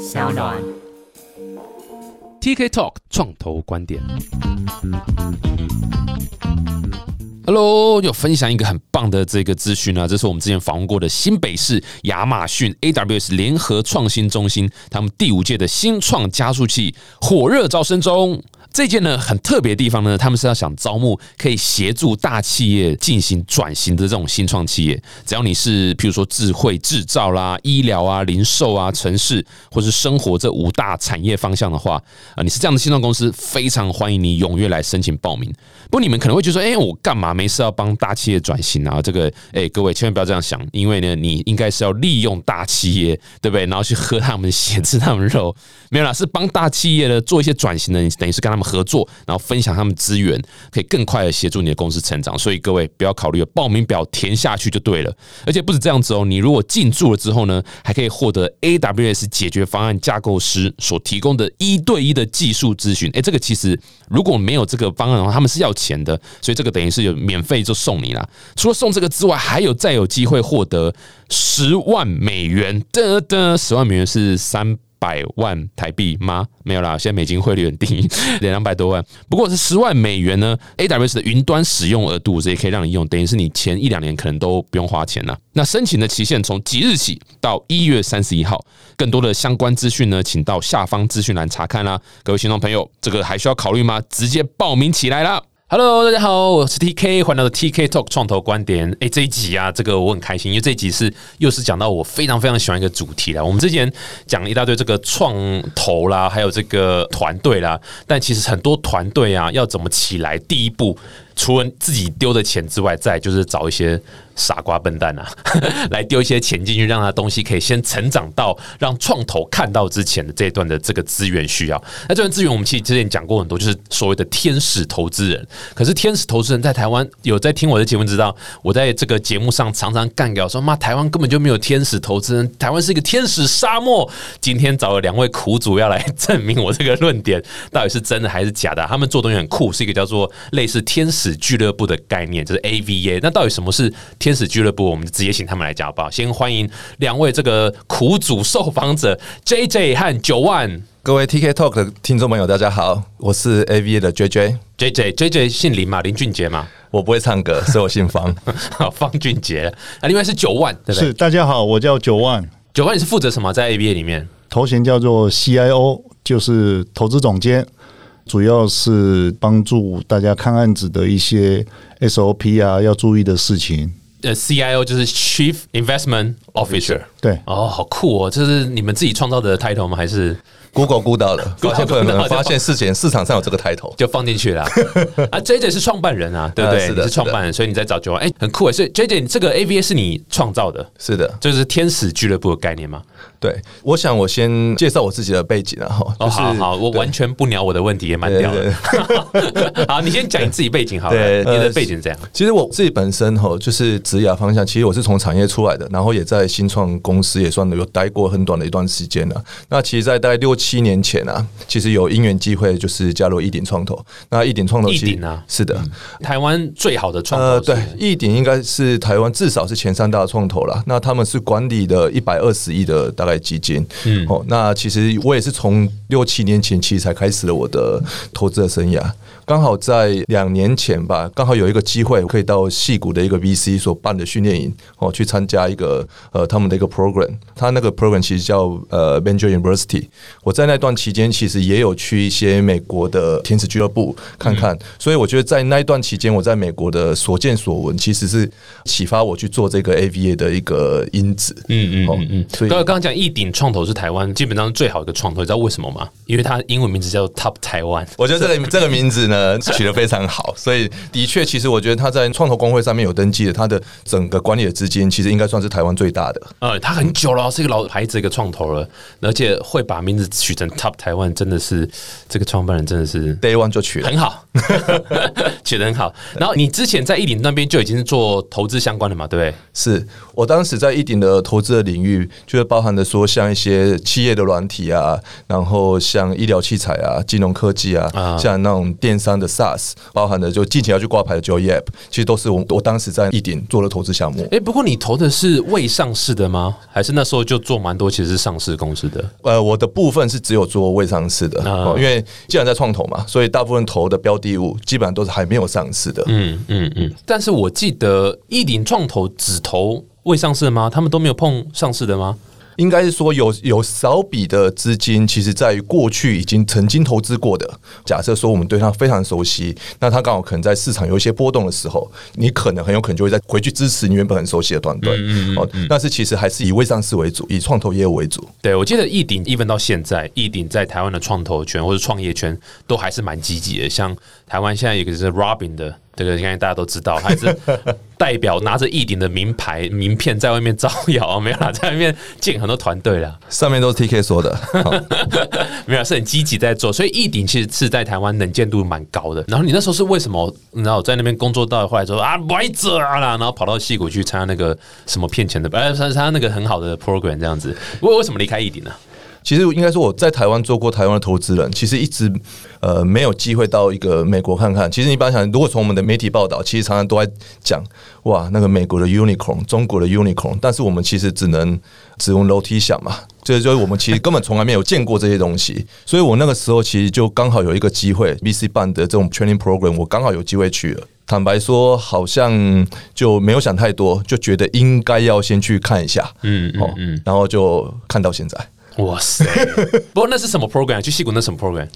小暖。TK Talk 创投观点。Hello，又分享一个很棒的这个资讯啊，这是我们之前访问过的新北市亚马逊 AWS 联合创新中心，他们第五届的新创加速器火热招生中。这件呢很特别的地方呢，他们是要想招募可以协助大企业进行转型的这种新创企业。只要你是譬如说智慧制造啦、医疗啊、零售啊、城市或是生活这五大产业方向的话，啊，你是这样的新创公司，非常欢迎你踊跃来申请报名。不过你们可能会觉得说，哎、我干嘛没事要帮大企业转型啊？这个，哎、各位千万不要这样想，因为呢，你应该是要利用大企业，对不对？然后去喝他们血、吃他们肉，没有啦，是帮大企业呢做一些转型的，你等于是跟他们合作，然后分享他们资源，可以更快的协助你的公司成长。所以各位不要考虑报名表填下去就对了，而且不止这样子哦，你如果进驻了之后呢，还可以获得 AWS 解决方案架构师所提供的一对一的技术咨询。哎，这个其实如果没有这个方案的话，他们是要钱的，所以这个等于是有免费就送你啦。除了送这个之外，还有再有机会获得十万美元的的十万美元是三。百万台币吗？没有啦，现在美金汇率很低，两百多万。不过是十万美元呢，AWS 的云端使用额度，这也可以让你用，等于是你前一两年可能都不用花钱了。那申请的期限从即日起到一月三十一号，更多的相关资讯呢，请到下方资讯栏查看啦。各位听众朋友，这个还需要考虑吗？直接报名起来啦！Hello，大家好，我是 TK，欢迎来到 TK Talk 创投观点。哎，这一集啊，这个我很开心，因为这一集是又是讲到我非常非常喜欢一个主题啦。我们之前讲了一大堆这个创投啦，还有这个团队啦，但其实很多团队啊，要怎么起来，第一步除了自己丢的钱之外，再就是找一些傻瓜笨蛋啊，来丢一些钱进去，让他东西可以先成长到让创投看到之前的这一段的这个资源需要。那这段资源我们其实之前讲过很多，就是所谓的天使投资人。可是天使投资人在台湾有在听我的节目，知道我在这个节目上常常干掉说，妈，台湾根本就没有天使投资人，台湾是一个天使沙漠。今天找了两位苦主要来证明我这个论点到底是真的还是假的。他们做东西很酷，是一个叫做类似天使俱乐部的概念，就是 AVA。那到底什么是天使俱乐部？我们就直接请他们来讲好不好？先欢迎两位这个苦主受访者 JJ 和九万。各位 TK Talk 的听众朋友，大家好，我是 AVA 的 JJ。JJ JJ 姓林嘛，林俊杰嘛，我不会唱歌，所以我姓方。好，方俊杰。啊，另外是九万，对不是，大家好，我叫九万，九万你是负责什么？在 ABA 里面？头衔叫做 CIO，就是投资总监，主要是帮助大家看案子的一些 SOP 啊，要注意的事情。呃，CIO 就是 Chief Investment Officer。对，哦，好酷哦！这是你们自己创造的 title 吗？还是 Google 估到的，发现可 Google 能发现事前市场上有这个 title。就放进去了？啊，JJ 是创办人啊，对不对？呃是的你是创办人，所以你在找九万，哎，很酷哎！所以 JJ 这个 AVA 是你创造的，是的，就是天使俱乐部的概念吗？对，我想我先介绍我自己的背景啊，哈，哦，就是好好，我完全不鸟我的问题，也蛮屌的。好，你先讲你自己背景好了，你的呃背景是这样。其实我自己本身哈，就是职涯方向，其实我是从产业出来的，然后也在新创公司也算有待过很短的一段时间了。那其实，在大概六七年前啊，其实有因缘机会，就是加入一鼎创投。那一鼎创投其实一鼎啊是的，台湾最好的创呃，投呃对，一鼎应该是台湾至少是前三大创投了。那他们是管理的一百二十亿的大概基金，嗯，哦，那其实我也是从六七年前其实才开始了我的投资的生涯。刚好在两年前吧，刚好有一个机会可以到戏谷的一个 VC 所办的训练营哦，去参加一个呃他们的一个 program。他那个 program 其实叫呃 Benjo University。我在那段期间其实也有去一些美国的天使俱乐部看看，所以我觉得在那一段期间，我在美国的所见所闻，其实是启发我去做这个 AVA 的一个因子。嗯嗯哦嗯嗯，所以刚刚刚讲一鼎创投是台湾基本上最好的创投，你知道为什么吗？因为它英文名字叫 Top Taiwan。我觉得这个 这个名字呢取得非常好，所以的确，其实我觉得他在创投工会上面有登记的，他的整个管理的资金其实应该算是台湾最大的。呃，他很久了，是一个老牌子，一个创投了，而且会把名字取成 Top 台湾，真的是这个创办人真的是 Day One 就取了很，好，取得很好。然后你之前在一鼎那边就已经是做投资相关的嘛，对不对？是我当时在一鼎的投资的领域，就是包含的说像一些企业的软体啊，然后像医疗器材啊、金融科技啊，啊像那种电商的 SaaS，包含的就近期要去挂牌的 Joy App，其实都是我我当时在一鼎做的投资项目。哎，不过你投的是未上市的吗？还是那时候就做蛮多，其实是上市公司的。呃，我的部分是只有做未上市的，因为既然在创投嘛，所以大部分投的标的物基本上都是还没有上市的。嗯嗯嗯。但是我记得一鼎创投只投未上市的吗？他们都没有碰上市的吗？应该是说有有少笔的资金，其实在于过去已经曾经投资过的。假设说我们对它非常熟悉，那它刚好可能在市场有一些波动的时候，你可能很有可能就会再回去支持你原本很熟悉的团队。哦，但是其实还是以未上市为主，以创投业务为主。对，我记得易鼎，even 到现在，易鼎在台湾的创投圈或者创业圈都还是蛮积极的。像台湾现在有一个是 Robin 的，这个应该大家都知道，还是代表拿着易鼎的名牌名片在外面招摇，没有啦，在外面建很多团队啦，上面都是 TK 说的。好没有是很积极在做。所以易鼎其实是在台湾能见度蛮高的。然后你那时候是为什么？你知道在那边工作到后来说啊，不爱这啊啦，然后跑到戏谷去参加那个什么骗钱的，呃，参加那个很好的 program 这样子。为为什么离开易鼎呢？其实应该说我在台湾做过台湾的投资人，其实一直呃没有机会到一个美国看看。其实你一般想，如果从我们的媒体报道，其实常常都在讲哇那个美国的 unicorn，中国的 unicorn，但是我们其实只能只用楼梯想嘛。这就是我们其实根本从来没有见过这些东西，所以我那个时候其实就刚好有一个机会，VC 办的这种 training program，我刚好有机会去了。坦白说，好像就没有想太多，就觉得应该要先去看一下，嗯嗯哦嗯，然后就看到现在。哇塞！不过那是什么 program？去戏谷那什么 program？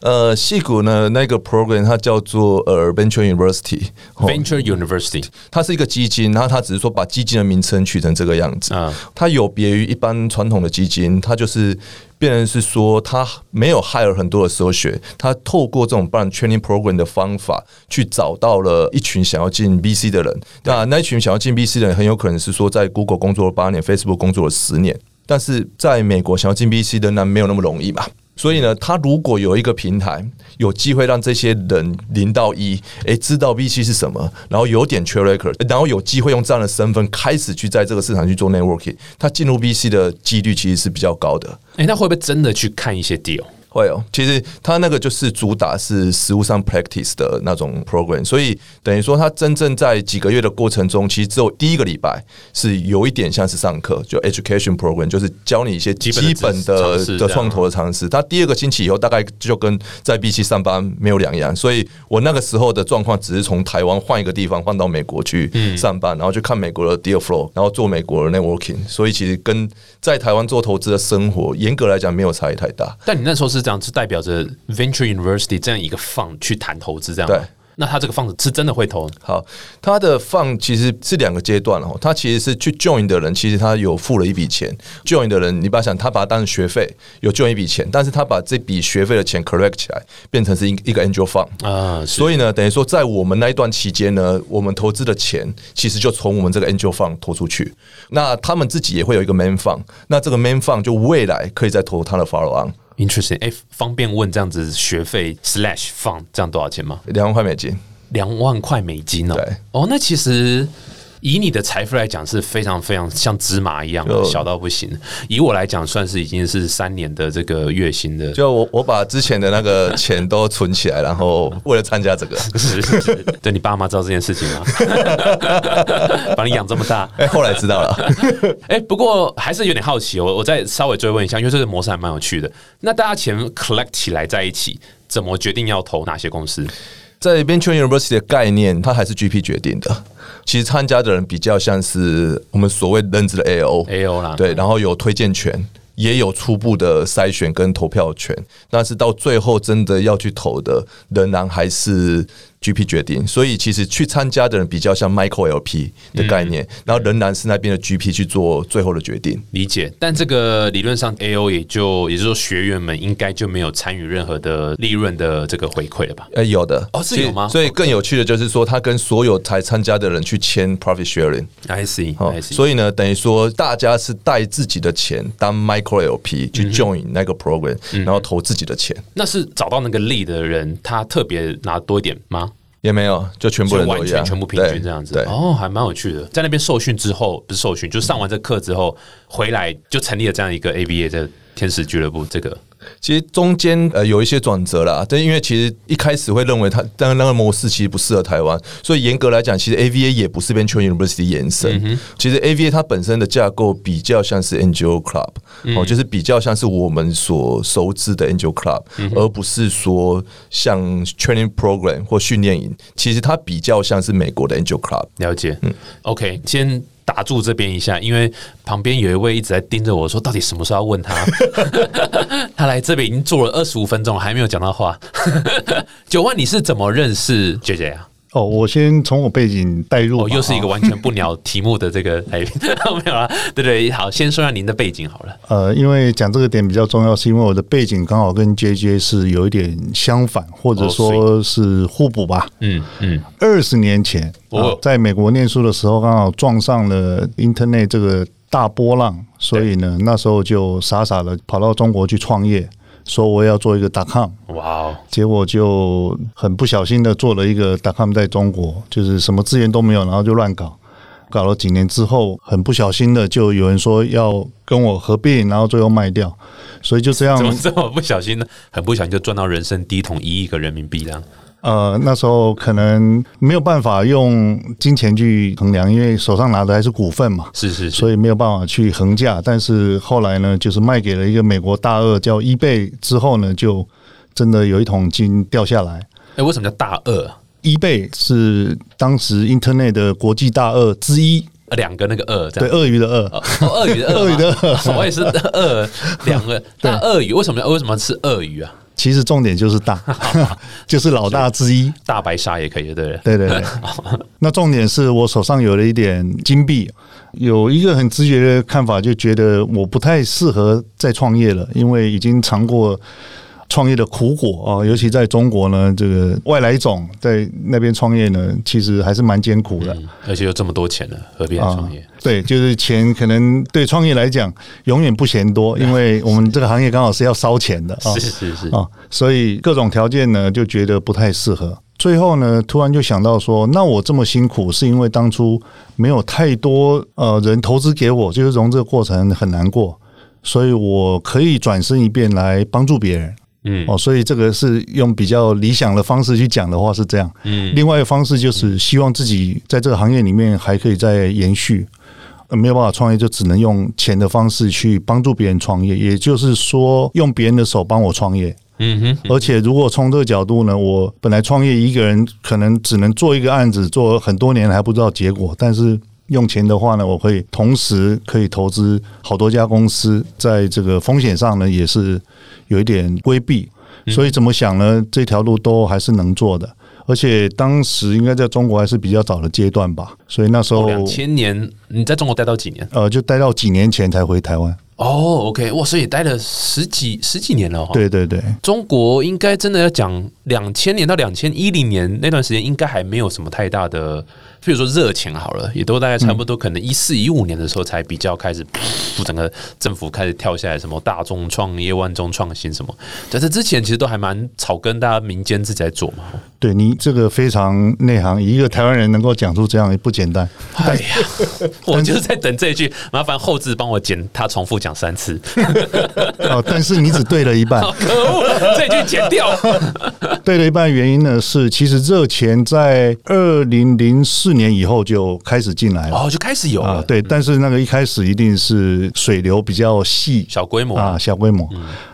呃，戏谷呢那个 program 它叫做呃 Venture University，哦 Venture University 它是一个基金，然后它只是说把基金的名称取成这个样子。啊，它有别于一般传统的基金，它就是变成是说它没有 hire 很多的 associate，它透过这种办 training program 的方法，去找到了一群想要进 VC 的人。那那一群想要进 VC 的人，很有可能是说在 Google 工作了八年，Facebook 工作了十年，但是在美国想要进 VC 仍然没有那么容易嘛。所以呢，他如果有一个平台，有机会让这些人零到一，诶，知道 VC 是什么，然后有点 track record，然后有机会用这样的身份开始去在这个市场去做 networking，他进入 VC 的几率其实是比较高的。哎、那会不会真的去看一些 deal？会哦，其实他那个就是主打是实物上 practice 的那种 program，所以等于说他真正在几个月的过程中，其实只有第一个礼拜是有一点像是上课，就 education program，就是教你一些基基本的的创投的常识。他第二个星期以后，大概就跟在 B 期上班没有两样，所以我那个时候的状况只是从台湾换一个地方换到美国去上班，然后去看美国的 deal flow，然后做美国的 networking，所以其实跟在台湾做投资的生活，严格来讲没有差异太大。但你那时候是这样，是代表着 Venture University 这样一个 fund 去谈投资，这样对。那他这个 fund 是真的会投？好，他的放其实是两个阶段哦。他其实是去 join 的人，其实他有付了一笔钱。join 的人，你不要想，他把它当成学费，有 join 一笔钱，但是他把这笔学费的钱 correct 起来，变成是一一个 angel fund。啊，所以呢，等于说在我们那一段期间呢，我们投资的钱其实就从我们这个 angel fund 投出去。那他们自己也会有一个 main fund，那这个 main fund 就未来可以再投他的 follow on，interesting。哎、方便问这样子学费 slash fund 这样多少钱吗？两万块美金。两万块美金哦。对哦，那其实。以你的财富来讲是非常非常像芝麻一样的小到不行。以我来讲，算是已经是三年的这个月薪的，就我我把之前的那个钱都存起来，然后为了参加这个，是是是，对你爸妈知道这件事情吗？把你养这么大，哎、后来知道了。哎、不过还是有点好奇，我我再稍微追问一下，因为这个模式还蛮有趣的。那大家钱 collect 起来在一起，怎么决定要投哪些公司？在 Venture University 的概念，它还是 GP 决定的。其实参加的人比较像是我们所谓认知的 AO。AO 啦，对，然后有推荐权，也有初步的筛选跟投票权，但是到最后真的要去投的，仍然还是 GP 决定。所以其实去参加的人比较像 Michael LP 的概念，然后仍然是那边的 GP 去做最后的决定。理解。但这个理论上 AO 也就也就是说学员们应该就没有参与任何的利润的这个回馈了吧？呃，有的哦是有吗所以更有趣的就是说，他跟所有才参加的人去签 profit sharing。I see，哦 I，see。所以呢，等于说大家是带自己的钱当 micro LP 去 join 那个 program，、然后投自己的钱，那是找到那个利的人，他特别拿多一点吗？也没有，就全部人完全全部平均这样子，对，哦，还蛮有趣的。在那边受训之后，不是受训，就上完这课之后回来就成立了这样一个 ABA 的天使俱乐部这个？其实中间呃有一些转折啦，但因为其实一开始会认为它，但那个模式其实不适合台湾，所以严格来讲，其实 AVA 也不是 Venture University 延伸。其实 AVA 它本身的架构比较像是 Angel Club，哦，就是比较像是我们所熟知的 Angel Club，而不是说像 Training Program 或训练营。其实它比较像是美国的 Angel Club。了解，嗯，OK，先。打住这边一下，因为旁边有一位一直在盯着我说，到底什么时候要问他？他来这边已经坐了二十五分钟了，还没有讲到话。九万，你是怎么认识姐姐啊？哦，我先从我背景带入，又是一个完全不鸟题目的这个 哎，没有了，对对，好，先说下您的背景好了。呃，因为讲这个点比较重要，是因为我的背景刚好跟 J J 是有一点相反，或者说是互补吧。嗯嗯，二十年前我在美国念书的时候，刚好撞上了 Internet 这个大波浪，所以呢，那时候就傻傻的跑到中国去创业。说我要做一个 .com，哇哦！结果就很不小心的做了一个 .com 在中国，就是什么资源都没有，然后就乱搞，搞了几年之后，很不小心的就有人说要跟我合并，然后最后卖掉，所以就这样。怎么这么不小心呢？很不小心就赚到人生第一桶一亿个人民币了。呃，那时候可能没有办法用金钱去衡量，因为手上拿的还是股份嘛，是是，所以没有办法去衡价。但是后来呢，就是卖给了一个美国大鳄叫伊贝之后呢，就真的有一桶金掉下来。哎，为什么叫大鳄？伊贝是当时 Internet 的国际大鳄之一，两个那个鳄，对，鳄鱼的鳄，鳄鱼的 鳄鱼的鳄，我也是鳄，两个 大鳄鱼，为什么要为什么吃鳄鱼啊？其实重点就是大，就是老大之一，大白鲨也可以，对对对对。那重点是我手上有了一点金币，有一个很直觉的看法，就觉得我不太适合再创业了，因为已经尝过。创业的苦果啊，尤其在中国呢，这个外来种在那边创业呢，其实还是蛮艰苦的，而且有这么多钱呢，何必创业？对，就是钱可能对创业来讲永远不嫌多，因为我们这个行业刚好是要烧钱的啊，是是是啊，所以各种条件呢就觉得不太适合。最后呢，突然就想到说，那我这么辛苦，是因为当初没有太多呃人投资给我，就是融这个过程很难过，所以我可以转身一变来帮助别人。嗯哦，所以这个是用比较理想的方式去讲的话是这样。嗯，另外一个方式就是希望自己在这个行业里面还可以再延续，没有办法创业就只能用钱的方式去帮助别人创业，也就是说用别人的手帮我创业。嗯哼，而且如果从这个角度呢，我本来创业一个人可能只能做一个案子，做很多年还不知道结果，但是用钱的话呢，我可以同时可以投资好多家公司，在这个风险上呢也是。有一点规避，所以怎么想呢？这条路都还是能做的，而且当时应该在中国还是比较早的阶段吧，所以那时候两千年，你在中国待到几年？呃，就待到几年前才回台湾。哦，OK，哇，所以待了十几十几年了。对对对，中国应该真的要讲两千年到两千一零年那段时间，应该还没有什么太大的。比如说热钱好了，也都大概差不多，可能一四一五年的时候才比较开始，整个政府开始跳下来，什么大众创业、万众创新什么，在这之前其实都还蛮草根，大家民间自己在做嘛。对你这个非常内行，一个台湾人能够讲出这样也不简单。哎呀，我就是在等这一句，麻烦后置帮我剪，他重复讲三次。哦，但是你只对了一半，可恶，这句剪掉。对了一半原因呢是，其实热钱在二零零四。年以后就开始进来了哦，就开始有啊，对，但是那个一开始一定是水流比较细，小规模啊，小规模。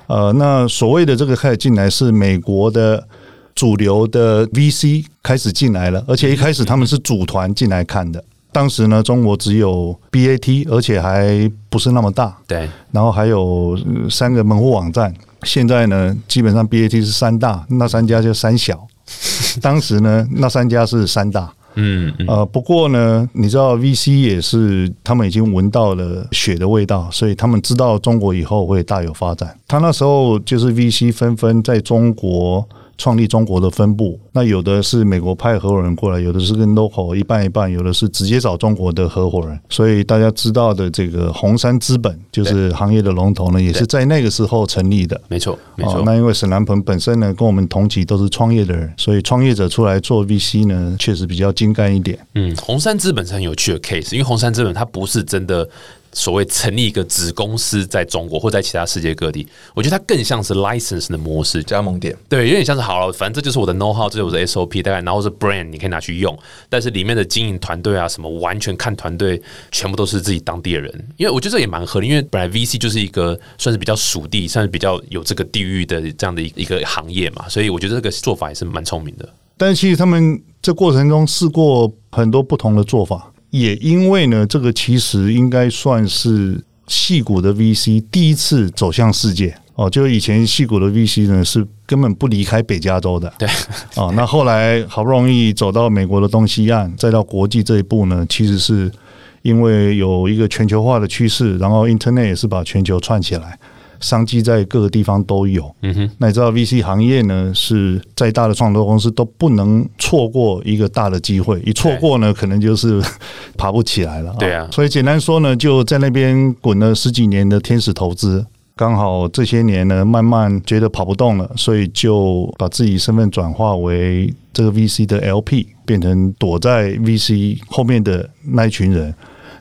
呃，那所谓的这个开始进来是美国的主流的 VC 开始进来了，而且一开始他们是组团进来看的。当时呢，中国只有 BAT，而且还不是那么大，对。然后还有三个门户网站，现在呢，基本上 BAT 是三大，那三家就三小。当时呢，那三家是三大。嗯呃，不过呢，你知道 VC 也是他们已经闻到了血的味道，所以他们知道中国以后会大有发展。他那时候就是 VC 纷纷在中国。创立中国的分部，那有的是美国派合伙人过来，有的是跟 local 一半一半，有的是直接找中国的合伙人。所以大家知道的这个红杉资本，就是行业的龙头呢，也是在那个时候成立的。没错，没错。那因为沈南鹏本身呢，跟我们同期都是创业的人，所以创业者出来做 VC 呢，确实比较精干一点。嗯，红杉资本是很有趣的 case，因为红杉资本它不是真的。所谓成立一个子公司在中国或在其他世界各地，我觉得它更像是 license 的模式，加盟店。对，有点像是好了，反正这就是我的 know how，这就是我的 SOP，大概然后是 brand，你可以拿去用，但是里面的经营团队啊什么，完全看团队，全部都是自己当地的人。因为我觉得这也蛮合理，因为本来 VC 就是一个算是比较属地，算是比较有这个地域的这样的一一个行业嘛，所以我觉得这个做法也是蛮聪明的。但其实他们这过程中试过很多不同的做法，也因为呢，这个其实应该算是戏骨的 VC 第一次走向世界哦。就以前戏骨的 VC 呢是根本不离开北加州的，对 哦。那后来好不容易走到美国的东西岸，再到国际这一步呢，其实是因为有一个全球化的趋势，然后 Internet 也是把全球串起来。商机在各个地方都有，嗯哼，那你知道 VC 行业呢？是再大的创投公司都不能错过一个大的机会，一错过呢，可能就是 爬不起来了。对啊，所以简单说呢，就在那边滚了十几年的天使投资，刚好这些年呢，慢慢觉得跑不动了，所以就把自己身份转化为这个 VC 的 LP，变成躲在 VC 后面的那一群人。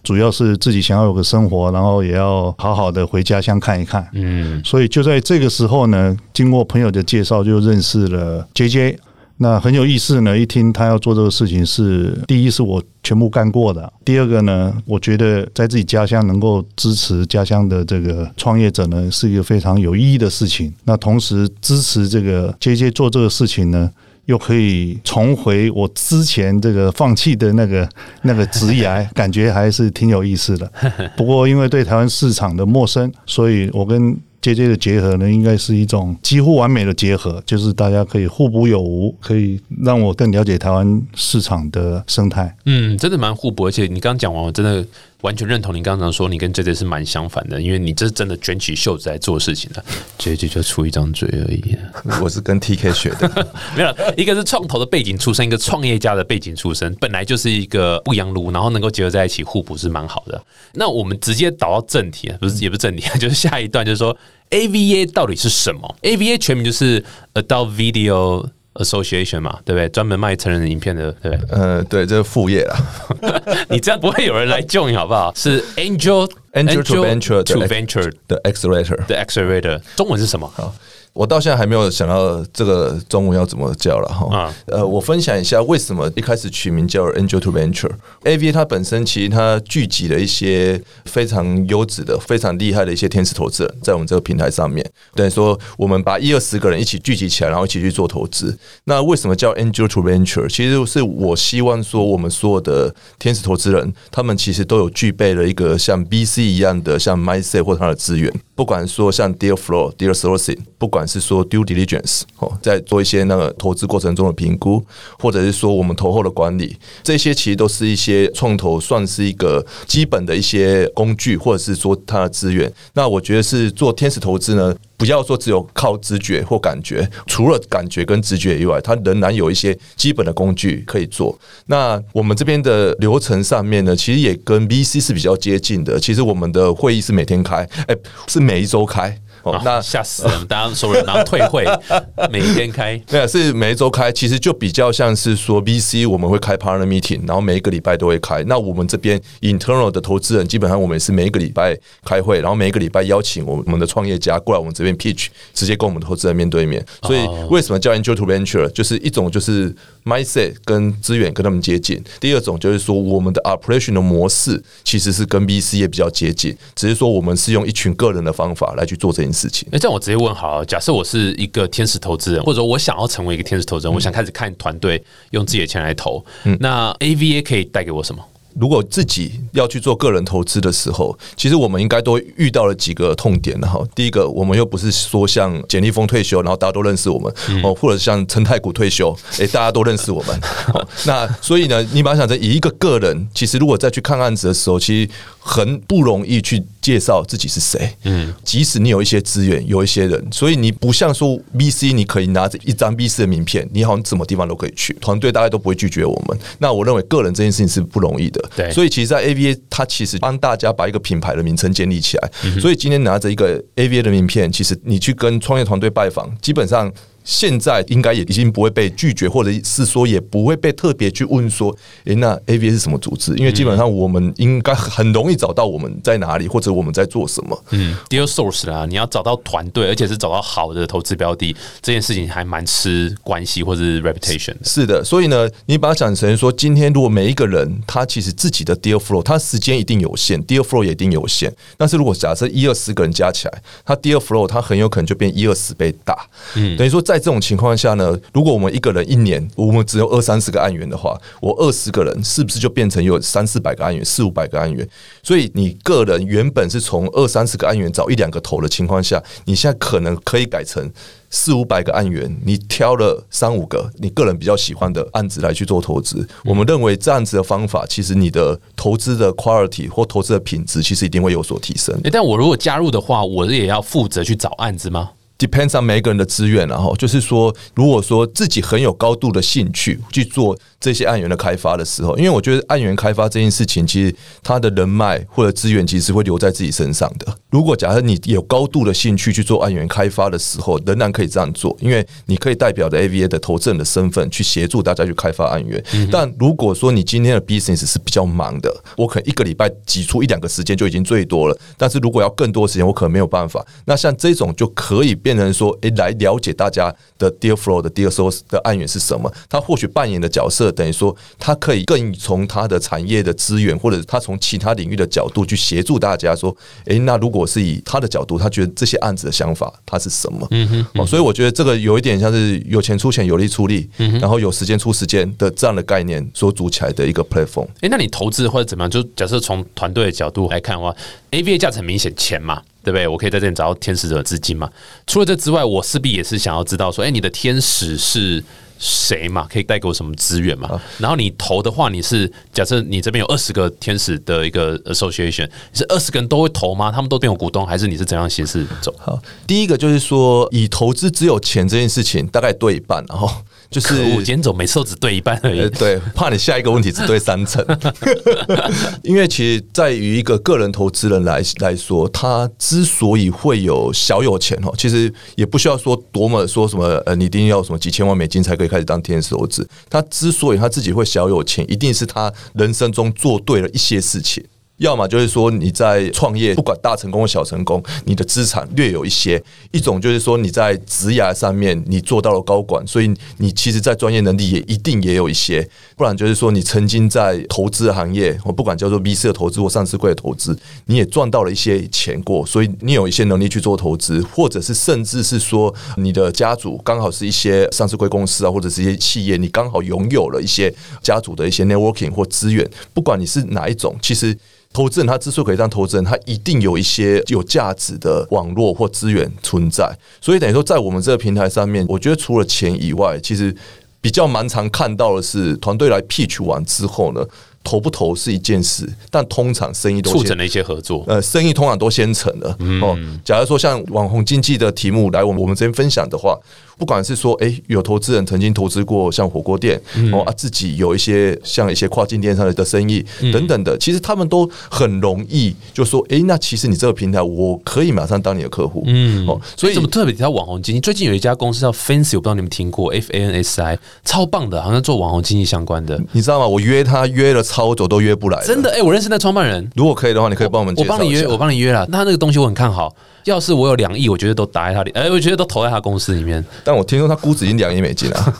主要是自己想要有个生活，然后也要好好的回家乡看一看。嗯，所以就在这个时候呢，经过朋友的介绍，就认识了 J J。那很有意思呢，一听他要做这个事情，是第一是我全部干过的，第二个呢，我觉得在自己家乡能够支持家乡的这个创业者呢，是一个非常有意义的事情。那同时支持这个 J J 做这个事情呢。又可以重回我之前这个放弃的那个 那个职业，感觉还是挺有意思的。不过因为对台湾市场的陌生，所以我跟。JJ 的结合呢，应该是一种几乎完美的结合，就是大家可以互补有无，可以让我更了解台湾市场的生态。嗯，真的蛮互补，而且你刚刚讲完，我真的完全认同你刚刚说，你跟 J J 是蛮相反的，因为你这是真的卷起袖子来做事情的，J J 就出一张嘴而已。我是跟 T K 学的，没有，一个是创投的背景出身，一个创业家的背景出身，本来就是一个不一样路，然后能够结合在一起，互补是蛮好的。那我们直接导到正题，不是也不是正题，就是下一段，就是说。AVA 到底是什么？AVA 全名就是 Adult Video Association 嘛，对不对？专门卖成人影片的，对不对？呃，对，这是副业啦。你这样不会有人来救你，好不好？是 Angel Angel to Venture to Venture 的 Accelerator 的 Accelerator，中文是什么？我到现在还没有想到这个中文要怎么叫了哈。呃，我分享一下为什么一开始取名叫 Angel to Venture。AVA 它本身其实它聚集了一些非常优质的、非常厉害的一些天使投资人，在我们这个平台上面。等于说，我们把一二十个人一起聚集起来，然后一起去做投资。那为什么叫 Angel to Venture？其实是我希望说，我们所有的天使投资人，他们其实都有具备了一个像 BC 一样的，像 MySay 或它的资源。不管说像 Deal Flow、Deal Sourcing，不管是说 Due Diligence 哦，在做一些那个投资过程中的评估，或者是说我们投后的管理，这些其实都是一些创投算是一个基本的一些工具，或者是说它的资源。那我觉得是做天使投资呢。不要说只有靠直觉或感觉，除了感觉跟直觉以外，它仍然有一些基本的工具可以做。那我们这边的流程上面呢，其实也跟 VC 是比较接近的。其实我们的会议是每天开，哎，是每一周开。哦，那吓死人！大家所有人然后退会，每一天开，没有，是每一周开，其实就比较像是说 VC 我们会开 partner meeting，然后每一个礼拜都会开。那我们这边 internal 的投资人，基本上我们也是每一个礼拜开会，然后每一个礼拜邀请我们的创业家过来我们这边 pitch，直接跟我们投资人面对面。所以为什么叫 angel to venture？就是一种就是 mindset 跟资源跟他们接近，第二种就是说我们的 operation 的模式其实是跟 VC 也比较接近，只是说我们是用一群个人的方法来去做这件。事情，那这样我直接问好了，假设我是一个天使投资人，或者我想要成为一个天使投资人，我想开始看团队用自己的钱来投，那 AVA 可以带给我什么？如果自己要去做个人投资的时候，其实我们应该都遇到了几个痛点了哈。第一个，我们又不是说像简立峰退休，然后大家都认识我们哦，或者像陈太古退休，诶，大家都认识我们。那所以呢，你把它想成以一个个人，其实如果再去看案子的时候，其实很不容易去介绍自己是谁。嗯，即使你有一些资源，有一些人，所以你不像说 VC，你可以拿着一张 VC 的名片，你好像什么地方都可以去，团队大概都不会拒绝我们。那我认为个人这件事情是不容易的。对，所以其实，在 AVA 它其实帮大家把一个品牌的名称建立起来。所以今天拿着一个 AVA 的名片，其实你去跟创业团队拜访，基本上。现在应该也已经不会被拒绝，或者是说也不会被特别去问说，诶，那 AVA 是什么组织？因为基本上我们应该很容易找到我们在哪里，或者我们在做什么。嗯，deal source 啦，你要找到团队，而且是找到好的投资标的，这件事情还蛮吃关系或者是 reputation 的。是的，所以呢，你把它想成说，今天如果每一个人他其实自己的 deal flow，他时间一定有限，deal flow 也一定有限。但是如果假设一二十个人加起来，他 deal flow 他很有可能就变一二十倍大。嗯，等于说在这种情况下呢，如果我们一个人一年我们只有二三十个案源的话，我二十个人是不是就变成有三四百个案源、四五百个案源？所以你个人原本是从二三十个案源找一两个头的情况下，你现在可能可以改成四五百个案源，你挑了三五个你个人比较喜欢的案子来去做投资。我们认为这样子的方法，其实你的投资的 quality 或投资的品质，其实一定会有所提升。诶但我如果加入的话，我也要负责去找案子吗？Depends on 每个人的资源，然后就是说，如果说自己很有高度的兴趣去做这些案源的开发的时候，因为我觉得案源开发这件事情，其实他的人脉或者资源其实会留在自己身上的。如果假设你有高度的兴趣去做案源开发的时候，仍然可以这样做，因为你可以代表着 AVA 的投资人的身份去协助大家去开发案源。但如果说你今天的 business 是比较忙的，我可能一个礼拜挤出一两个时间就已经最多了，但是如果要更多时间，我可能没有办法。那像这种就可以变成说，诶、来了解大家的 deal flow 的 deal source 的案源是什么，他或许扮演的角色等于说，他可以更从他的产业的资源，或者他从其他领域的角度去协助大家说，诶、那如果是以他的角度，他觉得这些案子的想法他是什么？嗯哼，哦，所以我觉得这个有一点像是有钱出钱，有力出力，然后有时间出时间的这样的概念所组起来的一个 platform。诶，那你投资或者怎么样？就假设从团队的角度来看的话，AVA 价值很明显，钱嘛，对不对？我可以在这里找到天使的资金嘛。除了这之外，我势必也是想要知道说，哎，你的天使是谁嘛？可以带给我什么资源嘛？然后你投的话，你是假设你这边有二十个天使的一个 association，是二十个人都会投吗？他们都变有股东，还是你是怎样形式走？好，第一个就是说，以投资只有钱这件事情，大概对一半，然后就是可恶，今天走每次都只对一半而已呃，。对，怕你下一个问题只对三成，因为其实在于一个个人投资人来来说，他之所以会有小有钱哦，其实也不需要说多么说什么呃，你一定要什么几千万美金才可以开始当天使投资。他之所以他自己会小有钱，一定是他人生中做对了一些事情。要么就是说你在创业，不管大成功或小成功，你的资产略有一些；一种就是说你在职涯上面你做到了高管，所以你其实，在专业能力也一定也有一些；不然就是说你曾经在投资行业，我不管叫做 V C 的投资或上市柜的投资，你也赚到了一些钱过，所以你有一些能力去做投资，或者是甚至是说你的家族刚好是一些上市柜公司啊，或者是一些企业，你刚好拥有了一些家族的一些 networking 或资源，不管你是哪一种，其实。投资人他之所以可以当投资人，他一定有一些有价值的网络或资源存在，所以等于说，在我们这个平台上面，我觉得除了钱以外，其实比较蛮常看到的是，团队来 pitch 完之后呢，投不投是一件事，但通常生意都促成了一些合作。呃，生意通常都先成了、哦。假如说像网红经济的题目来我们我们这边分享的话，不管是说，诶有投资人曾经投资过像火锅店，哦啊，自己有一些像一些跨境电商的生意等等的，其实他们都很容易就说，诶，那其实你这个平台我可以马上当你的客户，嗯，哦，所以怎么特别提到网红经济？最近有一家公司叫 Fancy，我不知道你们听过 F A N S I，超棒的，好像做网红经济相关的。你知道吗？我约他约了超久都约不来，真的，哎、我认识那创办人，如果可以的话，你可以帮我们我帮你约，我帮你约了。那他那个东西我很看好，要是我有两亿，我觉得都打在他里，哎、我觉得都投在他公司里面。但我听说他估值已经两亿美金了。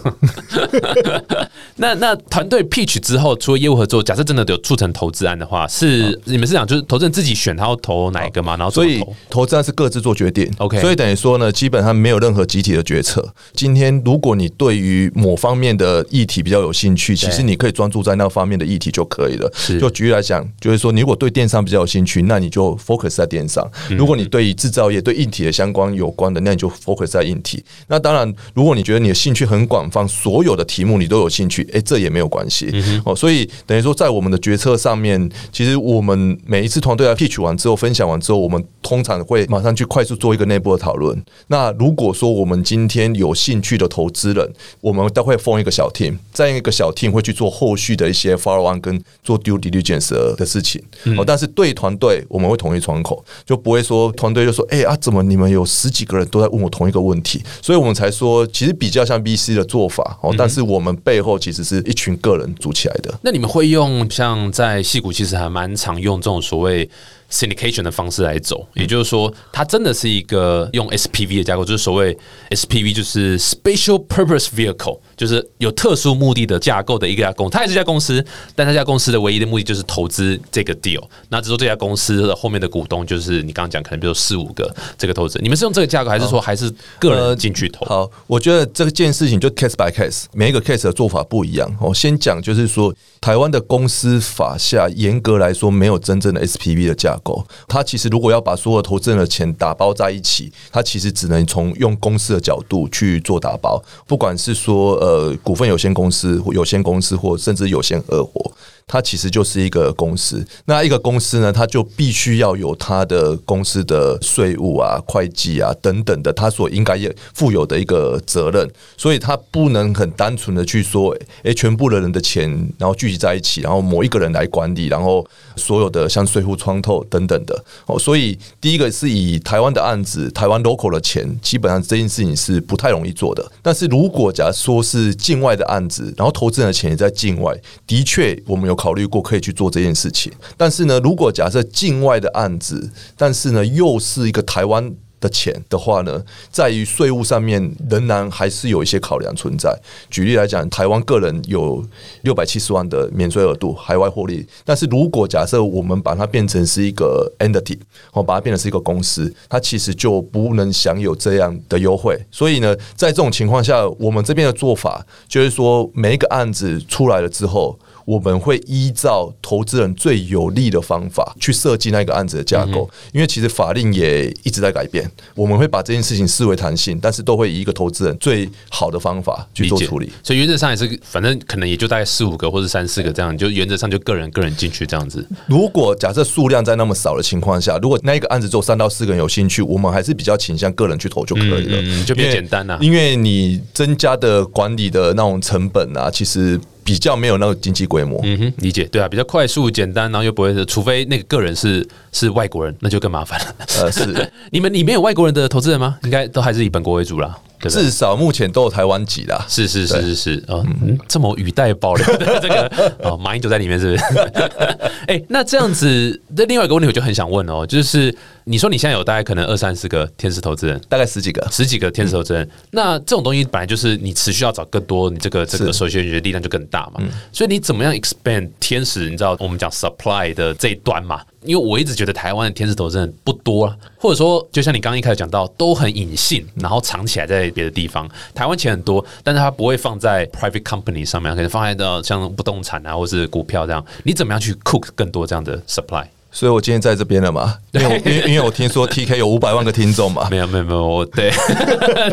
那那团队 pitch 之后，除了业务合作，假设真的有促成投资案的话，是你们是想就是投资人自己选他要投哪一个嘛？然后所以投投资案是各自做决定。OK 所以等于说呢，基本上没有任何集体的决策。今天如果你对于某方面的议题比较有兴趣，其实你可以专注在那方面的议题就可以了。是就举例来讲，就是说，你如果对电商比较有兴趣，那你就 focus 在电商；如果你对于制造业、对硬体的相关有关的，那你就 focus 在硬体。那当然，如果你觉得你的兴趣很广泛，所有的题目你都有兴趣，诶，这也没有关系。哦，所以等于说，在我们的决策上面，其实我们每一次团队来 pitch 完之后，分享完之后，我们通常会马上去快速做一个内部的讨论。那如果说我们今天有兴趣的投资人，我们都会封一个小 team，在一个小 team 会去做后续的一些 follow on 跟跟做 due diligence 的的事情。哦，但是对团队我们会统一窗口，就不会说团队就说，哎啊，怎么你们有十几个人都在问我同一个问题？所以我们才说，其实比较像 VC 的做法哦，但是我们背后其实是一群个人组起来的。那你们会用像在戏谷其实还蛮常用这种所谓。Syndication 的方式来走，也就是说，它真的是一个用 SPV 的架构，就是所谓 SPV，就是 Special Purpose Vehicle，就是有特殊目的的架构的一家公司。它也是家公司，但它家公司的唯一的目的就是投资这个 deal。那只说这家公司的后面的股东就是你刚刚讲，可能比如四五个这个投资。你们是用这个架构，还是说还是个人进去投？好，我觉得这件事情就 case by case，每一个 case 的做法不一样。我先讲，就是说台湾的公司法下，严格来说没有真正的 SPV 的架构。他其实如果要把所有投资人的钱打包在一起，他其实只能从用公司的角度去做打包，不管是说呃股份有限公司、或有限公司或甚至有限合伙。它其实就是一个公司，那一个公司呢，它就必须要有它的公司的税务啊、会计啊等等的，它所应该也负有的一个责任，所以它不能很单纯的去说，诶，全部的人的钱然后聚集在一起，然后某一个人来管理，然后所有的像税务窗透等等的。哦，所以第一个是以台湾的案子，台湾 local 的钱，基本上这件事情是不太容易做的。但是如果假如说是境外的案子，然后投资人的钱也在境外，的确我们有。考虑过可以去做这件事情，但是呢，如果假设境外的案子，但是呢又是一个台湾的钱的话呢，在于税务上面仍然还是有一些考量存在。举例来讲，台湾个人有六百七十万的免税额度，海外获利，但是如果假设我们把它变成是一个 entity，哦，把它变成是一个公司，它其实就不能享有这样的优惠。所以呢，在这种情况下，我们这边的做法就是说，每一个案子出来了之后。我们会依照投资人最有利的方法去设计那个案子的架构，因为其实法令也一直在改变。我们会把这件事情视为弹性，但是都会以一个投资人最好的方法去做处理。所以原则上也是，反正可能也就大概四五个或者三四个这样，就原则上就个人个人进去这样子。如果假设数量在那么少的情况下，如果那一个案子只有三到四个人有兴趣，我们还是比较倾向个人去投就可以了，就比较简单啊。因为你增加的管理的那种成本啊，其实。比较没有那个经济规模，嗯哼，理解，对啊，比较快速简单，然后又不会是，除非那个个人是是外国人，那就更麻烦了。呃，是，你们里面有外国人的投资人吗？应该都还是以本国为主啦。至少目前都有台湾籍啦。是是是是是，嗯，这么语带保留的 这个，哦，马英九在里面是不是？哎，那这样子，那另外一个问题我就很想问哦，就是你说你现在有大概可能二三十个天使投资人，大概十几个，十几个天使投资人，那这种东西本来就是你持续要找更多，你这个这个首先你的力量就更大嘛。所以你怎么样 expand 天使？你知道我们讲 supply 的这一端嘛？因为我一直觉得台湾的天使投资人不多啊，或者说就像你刚刚一开始讲到，都很隐性，然后藏起来在别的地方。台湾钱很多，但是它不会放在 private company 上面，可能放在的像不动产啊，或是股票这样。你怎么样去 cook 更多这样的 supply？所以我今天在这边了嘛，因为因为因为我听说 TK 有五百万个听众嘛，没有没有没有，我 对，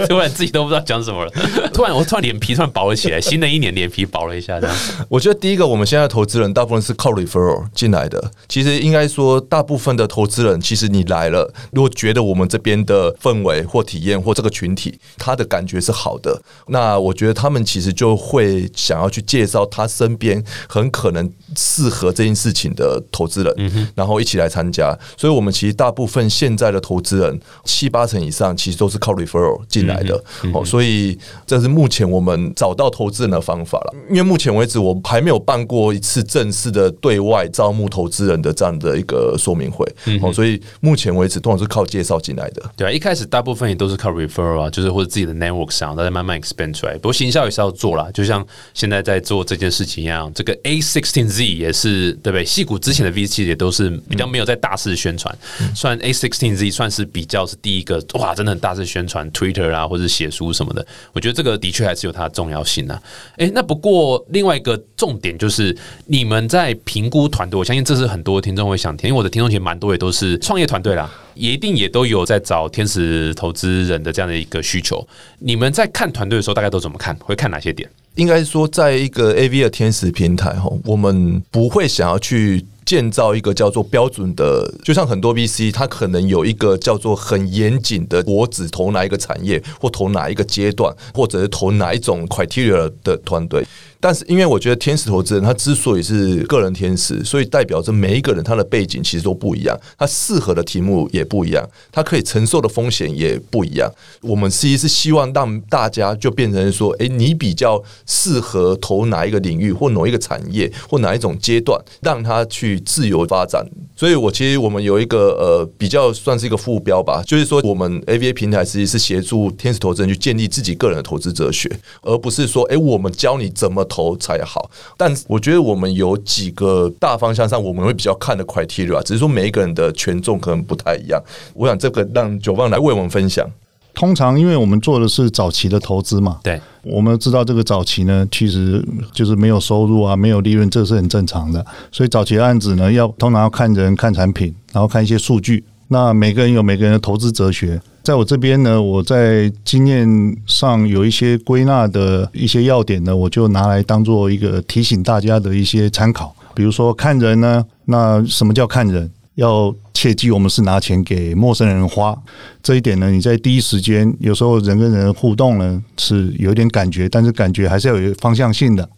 突然自己都不知道讲什么了，突然我突然脸皮突然薄了起来，新的一年脸皮薄了一下，这样。我觉得第一个，我们现在投资人大部分是靠 referral 进来的，其实应该说大部分的投资人，其实你来了，如果觉得我们这边的氛围或体验或这个群体他的感觉是好的，那我觉得他们其实就会想要去介绍他身边很可能适合这件事情的投资人，嗯哼，然后。然后一起来参加，所以我们其实大部分现在的投资人七八成以上其实都是靠 referral 进来的哦，所以这是目前我们找到投资人的方法了。因为目前为止我还没有办过一次正式的对外招募投资人的这样的一个说明会哦，所以目前为止通常是靠介绍进来的。对啊，一开始大部分也都是靠 referral 啊，就是或者自己的 network 上，大家慢慢 expand 出来。不过行销也是要做啦，就像现在在做这件事情一样，这个 A sixteen Z 也是对不对？戏股之前的 V 七也都是。比较没有在大肆宣传，算 A sixteen Z 算是比较是第一个哇，真的很大肆宣传 Twitter 啊，或者写书什么的。我觉得这个的确还是有它的重要性啊。诶，那不过另外一个重点就是你们在评估团队，我相信这是很多听众会想听，因为我的听众其实蛮多也都是创业团队啦，也一定也都有在找天使投资人的这样的一个需求。你们在看团队的时候，大概都怎么看？会看哪些点？应该说，在一个 AV 的天使平台哈，我们不会想要去。建造一个叫做标准的，就像很多 VC，它可能有一个叫做很严谨的，我只投哪一个产业，或投哪一个阶段，或者是投哪一种 criteria 的团队。但是因为我觉得天使投资人他之所以是个人天使，所以代表着每一个人他的背景其实都不一样，他适合的题目也不一样，他可以承受的风险也不一样。我们其实是希望让大家就变成说，诶，你比较适合投哪一个领域或哪一个产业或哪一种阶段，让他去自由发展。所以，我其实我们有一个呃比较算是一个副标吧，就是说我们 AVA 平台实际是协助天使投资人去建立自己个人的投资哲学，而不是说，诶，我们教你怎么投才好。但我觉得我们有几个大方向上我们会比较看的 criteria，只是说每一个人的权重可能不太一样。我想这个让九棒来为我们分享。通常，因为我们做的是早期的投资嘛，对，我们知道这个早期呢，其实就是没有收入啊，没有利润，这是很正常的。所以早期的案子呢，要通常要看人、看产品，然后看一些数据。那每个人有每个人的投资哲学，在我这边呢，我在经验上有一些归纳的一些要点呢，我就拿来当做一个提醒大家的一些参考。比如说看人呢，那什么叫看人？要切记，我们是拿钱给陌生人花，这一点呢，你在第一时间，有时候人跟人互动呢是有点感觉，但是感觉还是要有方向性的。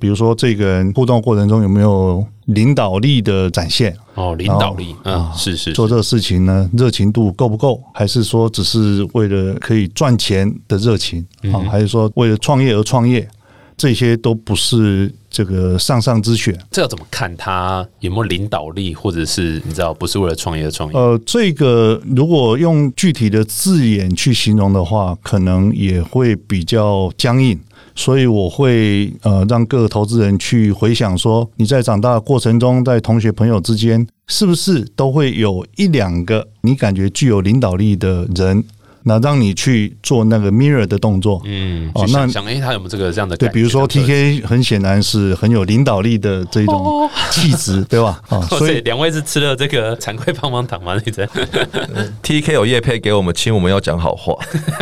比如说，这个人互动过程中有没有领导力的展现？哦，领导力，嗯，是是，做这个事情呢，热情度够不够？还是说只是为了可以赚钱的热情啊？还是说为了创业而创业？这些都不是这个上上之选，这要怎么看他有没有领导力，或者是你知道不是为了创业而创业？呃，这个如果用具体的字眼去形容的话，可能也会比较僵硬，所以我会呃让各个投资人去回想说，你在长大的过程中，在同学朋友之间，是不是都会有一两个你感觉具有领导力的人？那让你去做那个 mirror 的动作，嗯，哦，那想哎，他有没有这个这样的？对，比如说 T K 很显然是很有领导力的这种气质，对吧？啊，所以两位是吃了这个 惭愧棒棒糖吗？你这 T K 有叶配给我们亲，我们要讲好话，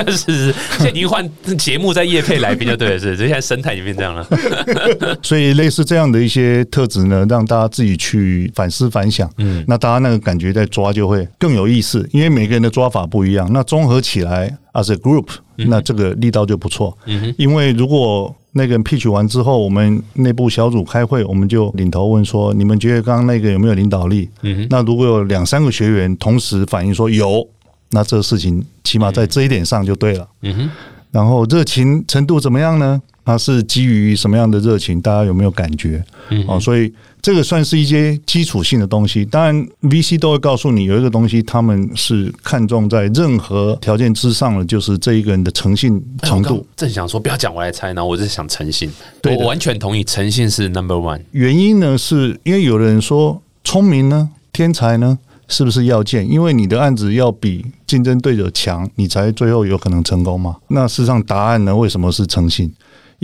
是是，现在已经换节目在叶配来宾就对了，是，这现在生态已经变这样了。所以类似这样的一些特质呢，让大家自己去反思反想，嗯，那大家那个感觉在抓就会更有意思，因为每个人的抓法不一样，那综合起。起来，as a group，那这个力道就不错。因为如果那个 pitch 完之后，我们内部小组开会，我们就领头问说：你们觉得刚刚那个有没有领导力？那如果有两三个学员同时反映说有，那这个事情起码在这一点上就对了。然后热情程度怎么样呢？它是基于什么样的热情？大家有没有感觉？嗯哦，所以这个算是一些基础性的东西。当然，VC 都会告诉你有一个东西，他们是看重在任何条件之上的，就是这一个人的诚信程度。正想说不要讲，我来猜呢。我是想诚信，我完全同意，诚信是 number one。原因呢，是因为有人说聪明呢，天才呢，是不是要件？因为你的案子要比竞争对手强，你才最后有可能成功嘛。那事实上，答案呢，为什么是诚信？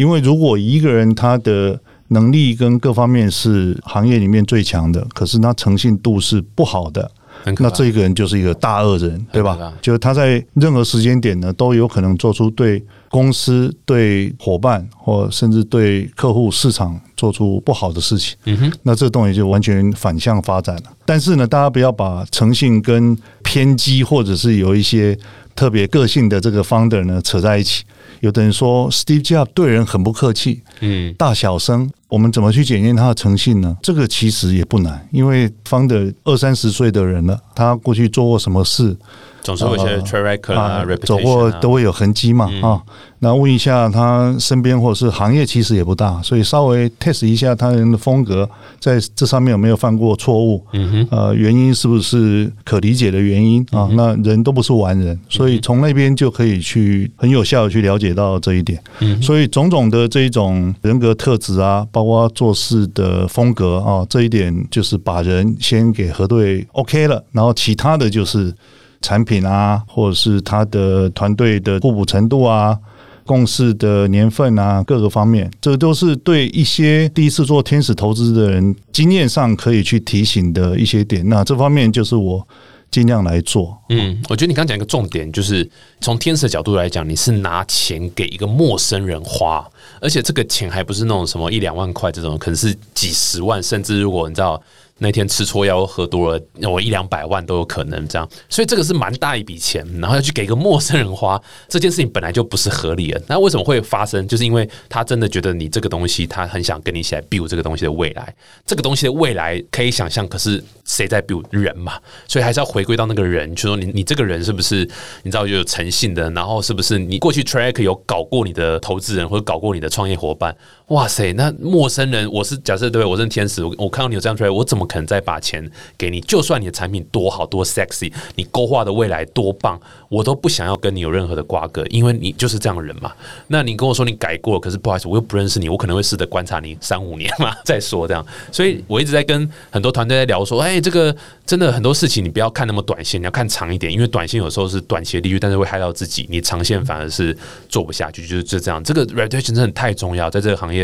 因为如果一个人他的能力跟各方面是行业里面最强的，可是他诚信度是不好的，那这个人就是一个大恶人，对吧？就是他在任何时间点呢，都有可能做出对公司、对伙伴或甚至对客户市场做出不好的事情。嗯哼，那这个东西就完全反向发展了。但是呢，大家不要把诚信跟偏激或者是有一些特别个性的这个 founder 呢扯在一起。有的人说，Steve Jobs 对人很不客气，嗯，大小声。我们怎么去检验他的诚信呢？这个其实也不难，因为方的二三十岁的人了，他过去做过什么事？总是有些 track 啊，走过都会有痕迹嘛啊。那问一下他身边或者是行业其实也不大，所以稍微 test 一下他人的风格，在这上面有没有犯过错误？嗯哼，呃，原因是不是可理解的原因啊？那人都不是完人，所以从那边就可以去很有效的去了解到这一点。嗯，所以种种的这一种人格特质啊，包括做事的风格啊，这一点就是把人先给核对 OK 了，然后其他的就是。产品啊，或者是他的团队的互补程度啊，共事的年份啊，各个方面，这都是对一些第一次做天使投资的人经验上可以去提醒的一些点。那这方面就是我尽量来做。嗯，我觉得你刚讲一个重点，就是从天使的角度来讲，你是拿钱给一个陌生人花，而且这个钱还不是那种什么一两万块这种，可能是几十万，甚至如果你知道。那天吃错药喝多了，我一两百万都有可能这样。所以这个是蛮大一笔钱，然后要去给个陌生人花，这件事情本来就不是合理的。那为什么会发生？就是因为他真的觉得你这个东西，他很想跟你一起来 build 这个东西的未来。这个东西的未来可以想象，可是谁在 build 人嘛？所以还是要回归到那个人，就说你你这个人是不是你知道有诚信的？然后是不是你过去 track 有搞过你的投资人或者搞过你的创业伙伴？哇塞，那陌生人，我是假设对，我是天使，我我看到你有这样出来我怎么可能再把钱给你？就算你的产品多好多 sexy，你勾画的未来多棒，我都不想要跟你有任何的瓜葛，因为你就是这样的人嘛。那你跟我说你改过，可是不好意思，我又不认识你，我可能会试着观察你三五年嘛，再说这样。所以我一直在跟很多团队在聊说，哎，这个真的很多事情你不要看那么短线，你要看长一点，因为短线有时候是短期的利率，但是会害到自己，你长线反而是做不下去，就是就这样。这个 reputation 真的太重要，在这个行业。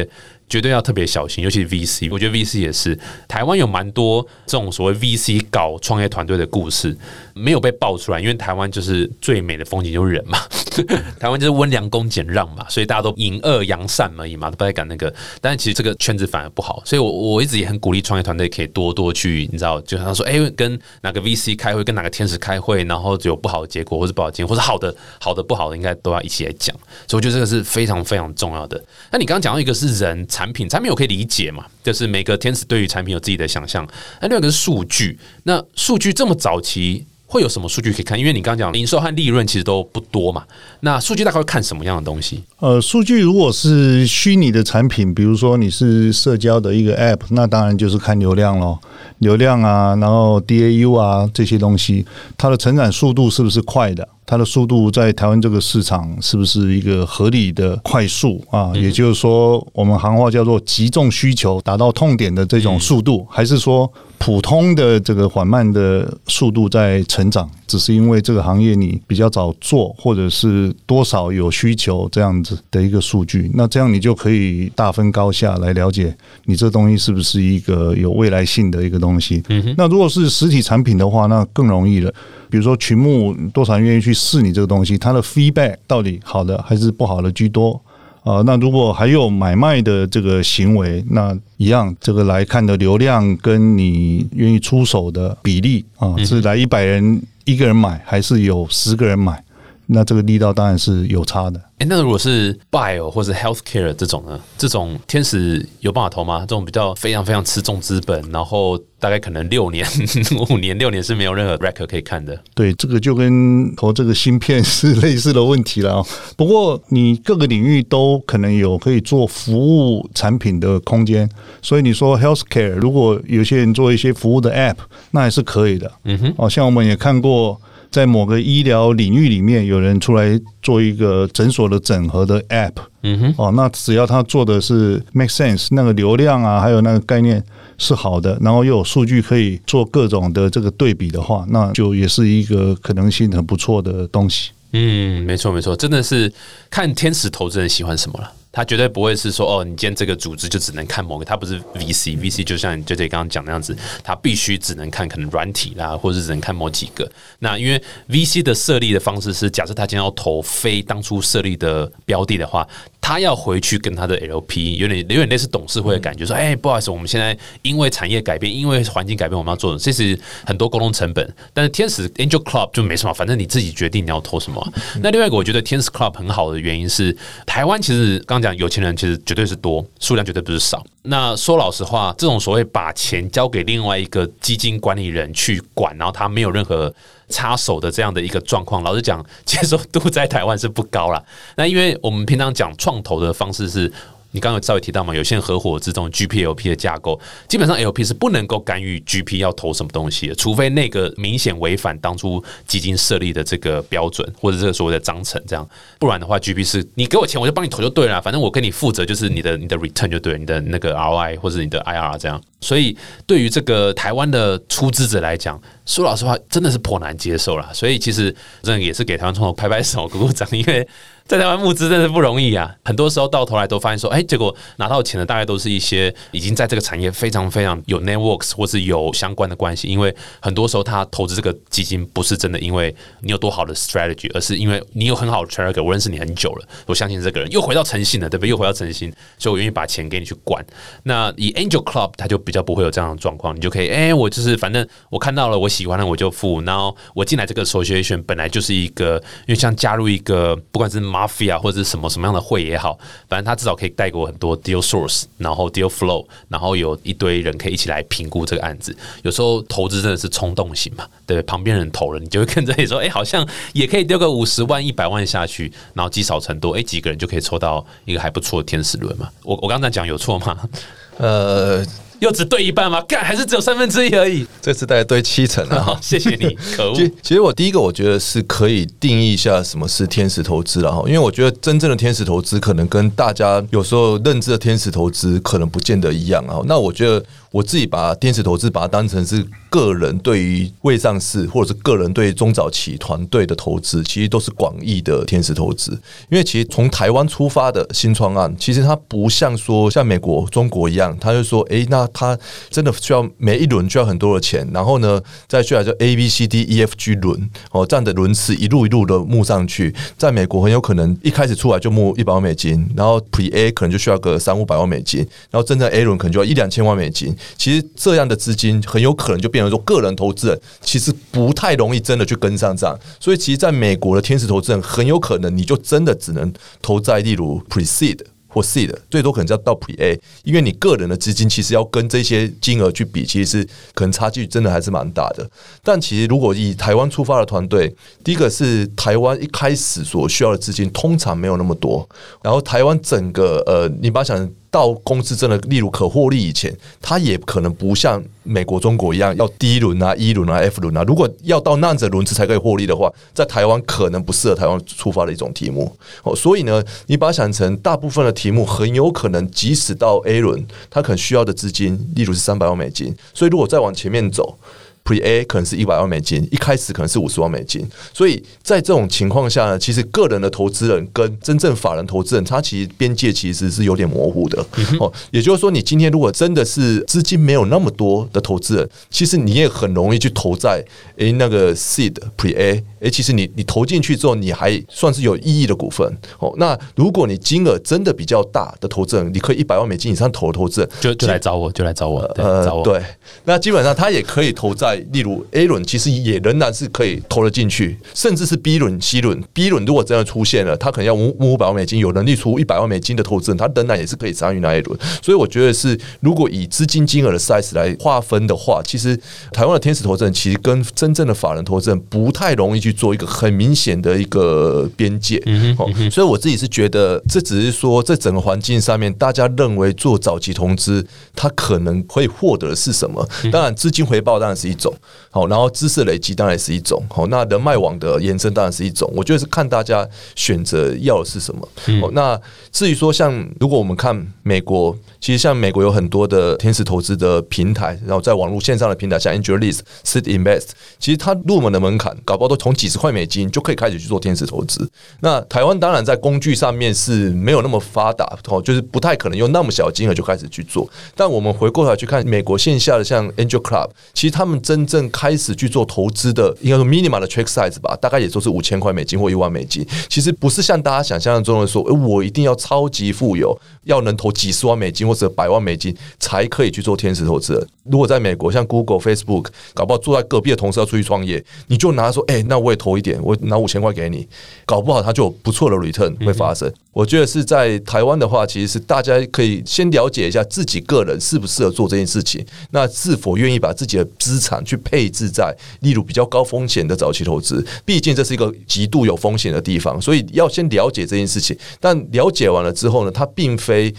绝对要特别小心，尤其是 VC。我觉得 VC 也是台湾有蛮多这种所谓 VC 搞创业团队的故事，没有被爆出来，因为台湾就是最美的风景就是人嘛，台湾就是温良恭俭让嘛，所以大家都隐恶扬善而已嘛，都不太敢那个。但是其实这个圈子反而不好，所以我我一直也很鼓励创业团队可以多多去，你知道，就像说，哎，跟哪个 VC 开会，跟哪个天使开会，然后有不好的结果或者不好结果，或者好的好的不好的，应该都要一起来讲。所以我觉得这个是非常非常重要的。那你刚刚讲到一个是人。产品产品我可以理解嘛，就是每个天使对于产品有自己的想象。那另外一个是数据，那数据这么早期会有什么数据可以看？因为你刚刚讲零售和利润其实都不多嘛，那数据大概会看什么样的东西？呃，数据如果是虚拟的产品，比如说你是社交的一个 App，那当然就是看流量咯。流量啊，然后 DAU 啊这些东西，它的成长速度是不是快的？它的速度在台湾这个市场是不是一个合理的快速啊？也就是说，我们行话叫做集中需求达到痛点的这种速度，还是说普通的这个缓慢的速度在成长？只是因为这个行业你比较早做，或者是多少有需求这样子的一个数据，那这样你就可以大分高下来了解你这东西是不是一个有未来性的一个东西。那如果是实体产品的话，那更容易了。比如说群目多少人愿意去试你这个东西，它的 feedback 到底好的还是不好的居多啊？那如果还有买卖的这个行为，那一样这个来看的流量跟你愿意出手的比例啊，是来一百人一个人买，还是有十个人买？那这个力道当然是有差的。哎，那如果是 bio 或者 healthcare 这种呢？这种天使有办法投吗？这种比较非常非常吃重资本，然后大概可能六年、五年、六年是没有任何 record 可以看的。对，这个就跟投这个芯片是类似的问题了。不过你各个领域都可能有可以做服务产品的空间，所以你说 healthcare，如果有些人做一些服务的 app，那还是可以的。嗯哼，哦，像我们也看过。在某个医疗领域里面，有人出来做一个诊所的整合的 App，嗯哼，哦，那只要他做的是 make sense，那个流量啊，还有那个概念是好的，然后又有数据可以做各种的这个对比的话，那就也是一个可能性很不错的东西。嗯，没错没错，真的是看天使投资人喜欢什么了。他绝对不会是说哦，你今天这个组织就只能看某个，他不是 VC，VC 就像你就这刚刚讲那样子，他必须只能看可能软体啦，或者只能看某几个。那因为 VC 的设立的方式是，假设他今天要投非当初设立的标的的话。他要回去跟他的 LP 有点有点类似董事会的感觉，说：“哎，不好意思，我们现在因为产业改变，因为环境改变，我们要做的，这是很多沟通成本。但是天使 Angel Club 就没什么，反正你自己决定你要投什么。那另外一个，我觉得天使 Club 很好的原因是，台湾其实刚讲有钱人其实绝对是多，数量绝对不是少。那说老实话，这种所谓把钱交给另外一个基金管理人去管，然后他没有任何。插手的这样的一个状况，老实讲，接受度在台湾是不高了。那因为我们平常讲创投的方式是。你刚刚稍微提到嘛，有限合伙这种 GPLP 的架构，基本上 LP 是不能够干预 GP 要投什么东西的，除非那个明显违反当初基金设立的这个标准或者这个所谓的章程，这样不然的话，GP 是你给我钱我就帮你投就对了，反正我跟你负责就是你的你的 return 就对，你的那个 ROI 或者你的 IR 这样。所以对于这个台湾的出资者来讲，说老实话真的是颇难接受了。所以其实这也是给台湾创投拍拍手鼓鼓掌，因为。在台湾募资真的是不容易啊！很多时候到头来都发现说，哎，结果拿到钱的大概都是一些已经在这个产业非常非常有 networks 或是有相关的关系。因为很多时候他投资这个基金不是真的因为你有多好的 strategy，而是因为你有很好的 track，我认识你很久了，我相信这个人又回到诚信了，对不对？又回到诚信，所以我愿意把钱给你去管。那以 Angel Club，他就比较不会有这样的状况，你就可以，哎，我就是反正我看到了，我喜欢了，我就付。然后我进来这个 association 本来就是一个，因为像加入一个不管是 mafia 或者是什么什么样的会也好，反正他至少可以带给我很多 deal source，然后 deal flow，然后有一堆人可以一起来评估这个案子。有时候投资真的是冲动型嘛，对，旁边人投了，你就会跟着你说，哎，好像也可以丢个五十万、一百万下去，然后积少成多，哎，几个人就可以抽到一个还不错的天使轮嘛。我我刚才讲有错吗？呃。又只对一半吗？干还是只有三分之一而已？这次大概对七成啊！谢谢你，可恶。其实我第一个我觉得是可以定义一下什么是天使投资了哈，因为我觉得真正的天使投资可能跟大家有时候认知的天使投资可能不见得一样啊。那我觉得。我自己把天使投资把它当成是个人对于未上市或者是个人对中早期团队的投资，其实都是广义的天使投资。因为其实从台湾出发的新创案，其实它不像说像美国、中国一样，他就说，哎，那他真的需要每一轮需要很多的钱，然后呢，再需要就 A、B、C、D、E、F、G 轮哦这样的轮次一路一路的募上去。在美国很有可能一开始出来就募一百万美金，然后 Pre A 可能就需要个三五百万美金，然后真正 A 轮可能就要一两千万美金。其实这样的资金很有可能就变成说，个人投资人其实不太容易真的去跟上这样，所以其实在美国的天使投资人很有可能你就真的只能投在例如 Precede。或 C 的最多可能要到 Pre A，因为你个人的资金其实要跟这些金额去比，其实是可能差距真的还是蛮大的。但其实如果以台湾出发的团队，第一个是台湾一开始所需要的资金通常没有那么多，然后台湾整个呃，你把想。到公司真的，例如可获利以前，它也可能不像美国、中国一样要第一轮啊、一轮啊、F 轮啊。如果要到那样子轮次才可以获利的话，在台湾可能不适合台湾出发的一种题目哦。所以呢，你把它想成大部分的题目，很有可能即使到 A 轮，它可能需要的资金，例如是三百万美金。所以如果再往前面走。Pre A 可能是一百万美金，一开始可能是五十万美金，所以在这种情况下呢，其实个人的投资人跟真正法人投资人，他其实边界其实是有点模糊的哦。也就是说，你今天如果真的是资金没有那么多的投资人，其实你也很容易去投在诶那个 Seed Pre A，诶，其实你你投进去之后，你还算是有意义的股份哦。那如果你金额真的比较大的投资人，你可以一百万美金以上投的投资人，就就来找我，就来找我，呃，对，那基本上他也可以投在。例如 A 轮其实也仍然是可以投得进去，甚至是 B 轮、C 轮。B 轮如果真的出现了，他可能要五五百万美金，有能力出一百万美金的投资人，他仍然也是可以参与那一轮。所以我觉得是，如果以资金金额的 size 来划分的话，其实台湾的天使投资人其实跟真正的法人投资人不太容易去做一个很明显的一个边界。哦，所以我自己是觉得，这只是说在整个环境上面，大家认为做早期投资，他可能会获得的是什么？当然，资金回报当然是一种。好，然后知识累积当然是一种，好，那人脉网的延伸当然是一种。我觉得是看大家选择要的是什么。好，那至于说像如果我们看美国，其实像美国有很多的天使投资的平台，然后在网络线上的平台，像 Angelist、Seed Invest，其实它入门的门槛，搞不好都从几十块美金就可以开始去做天使投资。那台湾当然在工具上面是没有那么发达，哦，就是不太可能用那么小金额就开始去做。但我们回过头去看美国线下的像 Angel Club，其实他们真正开始去做投资的，应该说 minimum 的 check size 吧，大概也都是五千块美金或一万美金。其实不是像大家想象中的说，我一定要超级富有，要能投几十万美金或者百万美金才可以去做天使投资人。如果在美国，像 Google、Facebook，搞不好坐在隔壁的同事要出去创业，你就拿说，哎，那我也投一点，我拿五千块给你，搞不好他就有不错的 return 会发生。我觉得是在台湾的话，其实是大家可以先了解一下自己个人适不适合做这件事情，那是否愿意把自己的资产去配置在，例如比较高风险的早期投资。毕竟这是一个极度有风险的地方，所以要先了解这件事情。但了解完了之后呢，它并非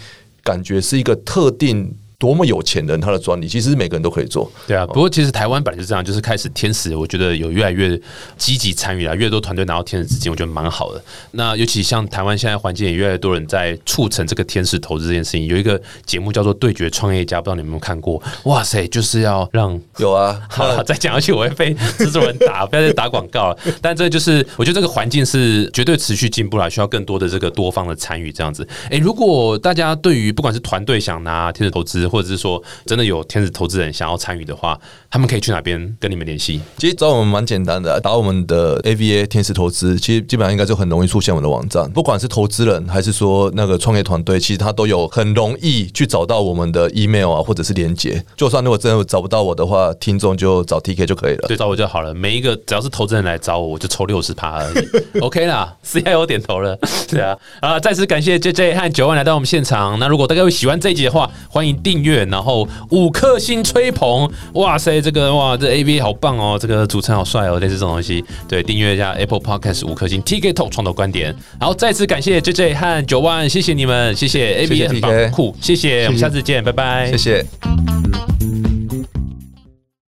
感觉是一个特定。多么有钱人他的专利，其实每个人都可以做。对啊，不过其实台湾本来就这样，就是开始天使，我觉得有越来越积极参与了，越多团队拿到天使资金，我觉得蛮好的。那尤其像台湾现在环境也越来越多人在促成这个天使投资这件事情，有一个节目叫做《对决创业家》，不知道你们有没有看过？哇塞，就是要让有啊，好了，再讲下去我会被制作人打，不要再打广告了。但这就是我觉得这个环境是绝对持续进步了，需要更多的这个多方的参与，这样子。诶，如果大家对于不管是团队想拿天使投资，或者是说真的有天使投资人想要参与的话，他们可以去哪边跟你们联系？其实找我们蛮简单的，打我们的 AVA 天使投资，其实基本上应该就很容易出现我们的网站。不管是投资人还是说那个创业团队，其实他都有很容易去找到我们的 email 啊，或者是连接。就算如果真的找不到我的话，听众就找 TK 就可以了。对，找我就好了。每一个只要是投资人来找我，我就抽六十趴而已。OK 啦，CIO 点头了。对啊，啊，再次感谢 JJ 和九万来到我们现场。那如果大家会喜欢这一集的话，欢迎订阅，然后五颗星吹捧。哇塞，这个哇，这 AV 好棒哦，这个主持人好帅哦，类似这种东西。对，订阅一下 Apple Podcast 五颗星，TK Talk 创投观点。然后再次感谢 JJ 和九万，谢谢你们，谢谢 AV 很棒酷，谢谢，我们下次见，拜拜，谢谢。